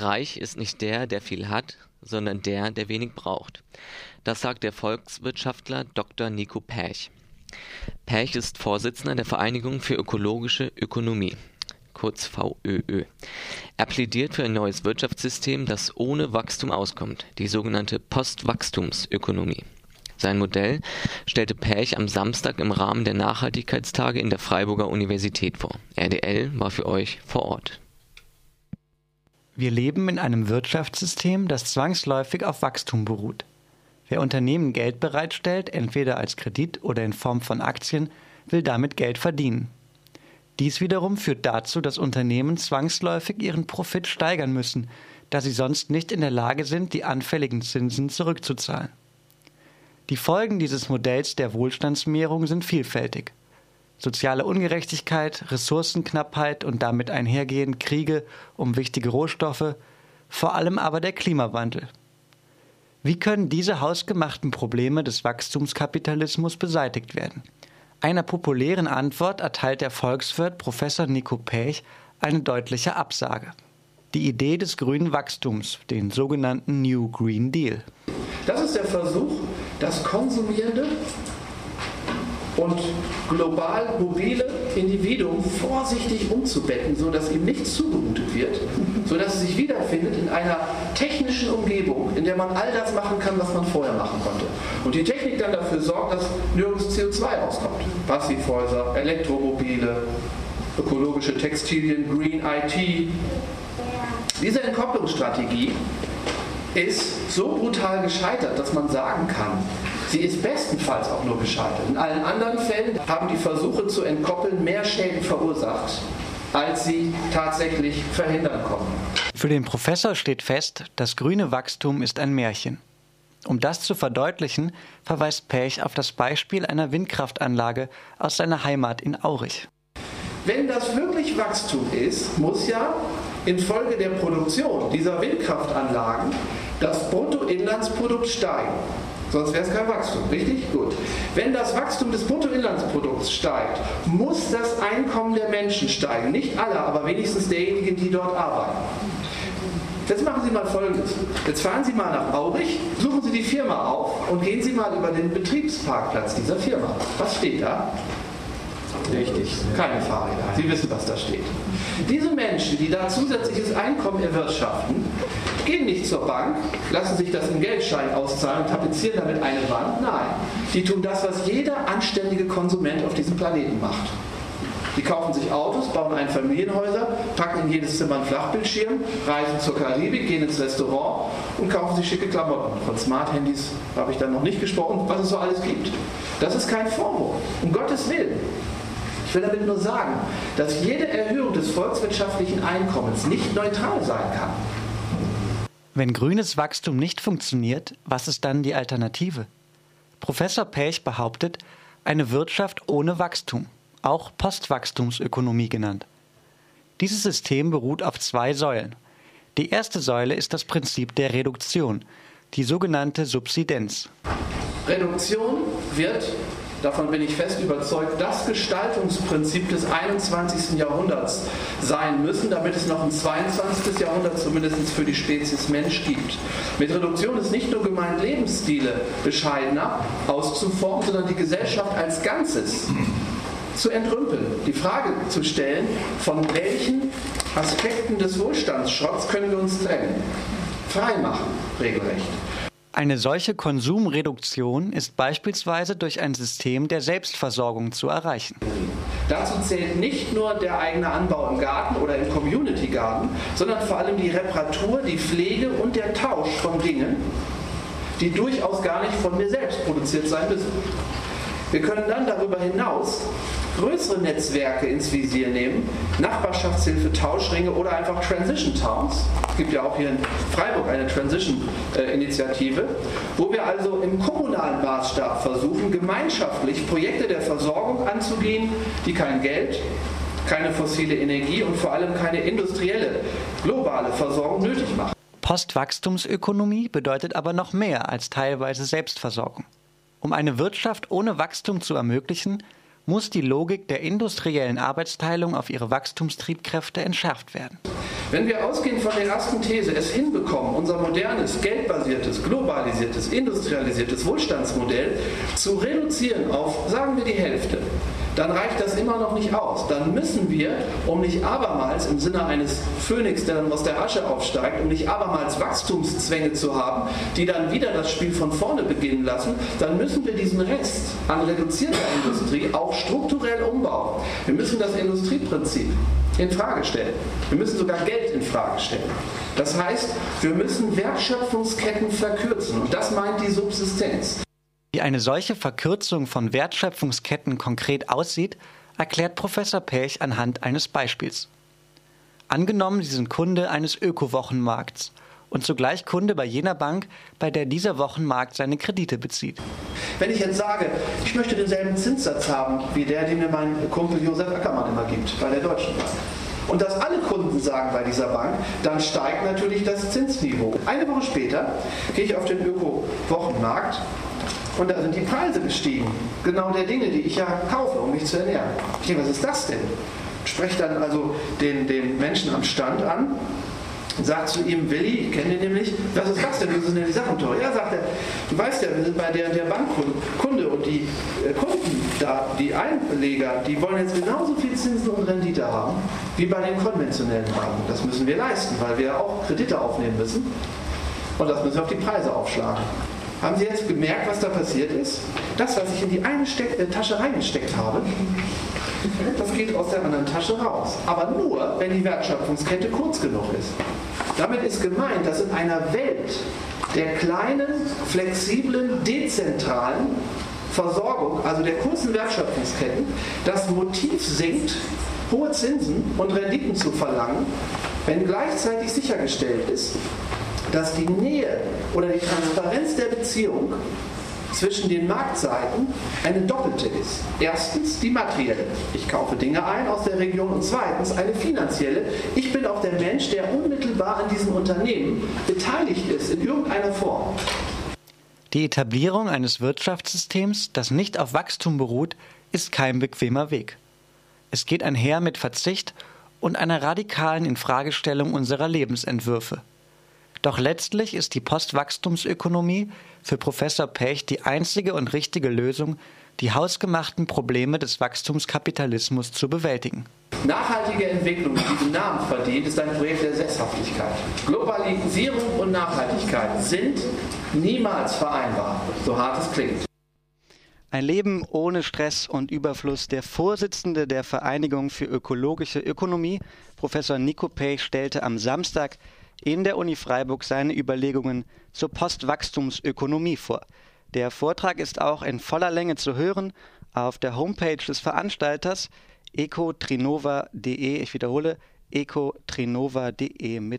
Reich ist nicht der, der viel hat, sondern der, der wenig braucht. Das sagt der Volkswirtschaftler Dr. Nico Pech. Pech ist Vorsitzender der Vereinigung für ökologische Ökonomie, kurz VÖÖ. Er plädiert für ein neues Wirtschaftssystem, das ohne Wachstum auskommt, die sogenannte Postwachstumsökonomie. Sein Modell stellte Pech am Samstag im Rahmen der Nachhaltigkeitstage in der Freiburger Universität vor. RDL war für euch vor Ort. Wir leben in einem Wirtschaftssystem, das zwangsläufig auf Wachstum beruht. Wer Unternehmen Geld bereitstellt, entweder als Kredit oder in Form von Aktien, will damit Geld verdienen. Dies wiederum führt dazu, dass Unternehmen zwangsläufig ihren Profit steigern müssen, da sie sonst nicht in der Lage sind, die anfälligen Zinsen zurückzuzahlen. Die Folgen dieses Modells der Wohlstandsmehrung sind vielfältig. Soziale Ungerechtigkeit, Ressourcenknappheit und damit einhergehend Kriege um wichtige Rohstoffe, vor allem aber der Klimawandel. Wie können diese hausgemachten Probleme des Wachstumskapitalismus beseitigt werden? Einer populären Antwort erteilt der Volkswirt Professor Nico Pech eine deutliche Absage. Die Idee des grünen Wachstums, den sogenannten New Green Deal. Das ist der Versuch, das konsumierende und global mobile Individuum vorsichtig umzubetten, sodass ihm nichts zugemutet wird, sodass es sich wiederfindet in einer technischen Umgebung, in der man all das machen kann, was man vorher machen konnte. Und die Technik dann dafür sorgt, dass nirgends CO2 rauskommt. Passivhäuser, Elektromobile, ökologische Textilien, Green IT. Diese Entkopplungsstrategie ist so brutal gescheitert, dass man sagen kann, sie ist bestenfalls auch nur gescheitert. In allen anderen Fällen haben die Versuche zu entkoppeln mehr Schäden verursacht, als sie tatsächlich verhindern konnten. Für den Professor steht fest, das grüne Wachstum ist ein Märchen. Um das zu verdeutlichen, verweist Pech auf das Beispiel einer Windkraftanlage aus seiner Heimat in Aurich. Wenn das wirklich Wachstum ist, muss ja infolge der Produktion dieser Windkraftanlagen das Bruttoinlandsprodukt steigen. Sonst wäre es kein Wachstum, richtig? Gut. Wenn das Wachstum des Bruttoinlandsprodukts steigt, muss das Einkommen der Menschen steigen. Nicht aller, aber wenigstens derjenigen, die dort arbeiten. Jetzt machen Sie mal Folgendes. Jetzt fahren Sie mal nach Aurich, suchen Sie die Firma auf und gehen Sie mal über den Betriebsparkplatz dieser Firma. Was steht da? Richtig. Keine Fahrräder. Sie wissen, was da steht. Diese Menschen, die da zusätzliches Einkommen erwirtschaften, gehen nicht zur Bank, lassen sich das in Geldschein auszahlen und tapezieren damit eine Wand. Nein, die tun das, was jeder anständige Konsument auf diesem Planeten macht. Die kaufen sich Autos, bauen Einfamilienhäuser, packen in jedes Zimmer einen Flachbildschirm, reisen zur Karibik, gehen ins Restaurant und kaufen sich schicke Klamotten. Von Smart-Handys habe ich dann noch nicht gesprochen, was es so alles gibt. Das ist kein Vorwurf, um Gottes Willen. Ich will damit nur sagen, dass jede Erhöhung des volkswirtschaftlichen Einkommens nicht neutral sein kann. Wenn grünes Wachstum nicht funktioniert, was ist dann die Alternative? Professor Pech behauptet, eine Wirtschaft ohne Wachstum, auch Postwachstumsökonomie genannt. Dieses System beruht auf zwei Säulen. Die erste Säule ist das Prinzip der Reduktion, die sogenannte Subsidenz. Reduktion wird davon bin ich fest überzeugt, das Gestaltungsprinzip des 21. Jahrhunderts sein müssen, damit es noch ein 22. Jahrhundert zumindest für die Spezies Mensch gibt. Mit Reduktion ist nicht nur gemeint, Lebensstile bescheidener auszuformen, sondern die Gesellschaft als Ganzes zu entrümpeln, die Frage zu stellen, von welchen Aspekten des Wohlstandsschrotts können wir uns trennen, frei machen, regelrecht. Eine solche Konsumreduktion ist beispielsweise durch ein System der Selbstversorgung zu erreichen. Dazu zählt nicht nur der eigene Anbau im Garten oder im Community Garden, sondern vor allem die Reparatur, die Pflege und der Tausch von Dingen, die durchaus gar nicht von mir selbst produziert sein müssen. Wir können dann darüber hinaus größere Netzwerke ins Visier nehmen, Nachbarschaftshilfe, Tauschringe oder einfach Transition Towns. Es gibt ja auch hier in Freiburg eine Transition-Initiative, wo wir also im kommunalen Maßstab versuchen, gemeinschaftlich Projekte der Versorgung anzugehen, die kein Geld, keine fossile Energie und vor allem keine industrielle, globale Versorgung nötig machen. Postwachstumsökonomie bedeutet aber noch mehr als teilweise Selbstversorgung. Um eine Wirtschaft ohne Wachstum zu ermöglichen, muss die Logik der industriellen Arbeitsteilung auf ihre Wachstumstriebkräfte entschärft werden. Wenn wir ausgehend von der ersten These es hinbekommen, unser modernes, geldbasiertes, globalisiertes, industrialisiertes Wohlstandsmodell zu reduzieren auf, sagen wir, die Hälfte, dann reicht das immer noch nicht aus. Dann müssen wir, um nicht abermals im Sinne eines Phönix, der dann aus der Asche aufsteigt, um nicht abermals Wachstumszwänge zu haben, die dann wieder das Spiel von vorne beginnen lassen, dann müssen wir diesen Rest an reduzierter Industrie auch strukturell umbauen. Wir müssen das Industrieprinzip in Frage stellen. Wir müssen sogar Geld in Frage stellen. Das heißt, wir müssen Wertschöpfungsketten verkürzen und das meint die Subsistenz. Wie eine solche Verkürzung von Wertschöpfungsketten konkret aussieht, erklärt Professor Pech anhand eines Beispiels. Angenommen, Sie sind Kunde eines Öko-Wochenmarkts und zugleich Kunde bei jener Bank, bei der dieser Wochenmarkt seine Kredite bezieht. Wenn ich jetzt sage, ich möchte denselben Zinssatz haben wie der, den mir mein Kumpel Josef Ackermann immer gibt bei der Deutschen Bank, und das alle Kunden sagen bei dieser Bank, dann steigt natürlich das Zinsniveau. Eine Woche später gehe ich auf den Öko-Wochenmarkt und da sind die Preise gestiegen. Genau der Dinge, die ich ja kaufe, um mich zu ernähren. Ich denke, was ist das denn? Spreche dann also den, den Menschen am Stand an sagt zu ihm, Willi, ich kenne den nämlich, was ist das denn, wieso sind denn die Sachen teuer? Ja, sagt er, du weißt ja, wir sind bei der, der Bankkunde und die äh, Kunden da, die Einleger, die wollen jetzt genauso viel Zinsen und Rendite haben, wie bei den konventionellen Banken. Das müssen wir leisten, weil wir auch Kredite aufnehmen müssen und das müssen wir auf die Preise aufschlagen. Haben Sie jetzt gemerkt, was da passiert ist? Das, was ich in die eine Steck äh, Tasche reingesteckt habe, das geht aus der anderen Tasche raus. Aber nur, wenn die Wertschöpfungskette kurz genug ist. Damit ist gemeint, dass in einer Welt der kleinen, flexiblen, dezentralen Versorgung, also der kurzen Wertschöpfungsketten, das Motiv sinkt, hohe Zinsen und Renditen zu verlangen, wenn gleichzeitig sichergestellt ist, dass die Nähe oder die Transparenz der Beziehung zwischen den Marktseiten eine doppelte ist. Erstens die materielle. Ich kaufe Dinge ein aus der Region und zweitens eine finanzielle. Ich bin auch der Mensch, der unmittelbar an diesem Unternehmen beteiligt ist in irgendeiner Form. Die Etablierung eines Wirtschaftssystems, das nicht auf Wachstum beruht, ist kein bequemer Weg. Es geht einher mit Verzicht und einer radikalen Infragestellung unserer Lebensentwürfe. Doch letztlich ist die Postwachstumsökonomie für Professor Pech die einzige und richtige Lösung, die hausgemachten Probleme des Wachstumskapitalismus zu bewältigen. Nachhaltige Entwicklung, die diesen Namen verdient, ist ein Projekt der Sesshaftigkeit. Globalisierung und Nachhaltigkeit sind niemals vereinbar, so hart es klingt. Ein Leben ohne Stress und Überfluss. Der Vorsitzende der Vereinigung für ökologische Ökonomie, Professor Nico Pech, stellte am Samstag in der Uni Freiburg seine Überlegungen zur Postwachstumsökonomie vor. Der Vortrag ist auch in voller Länge zu hören auf der Homepage des Veranstalters ecotrinova.de. Ich wiederhole, ecotrinova.de mit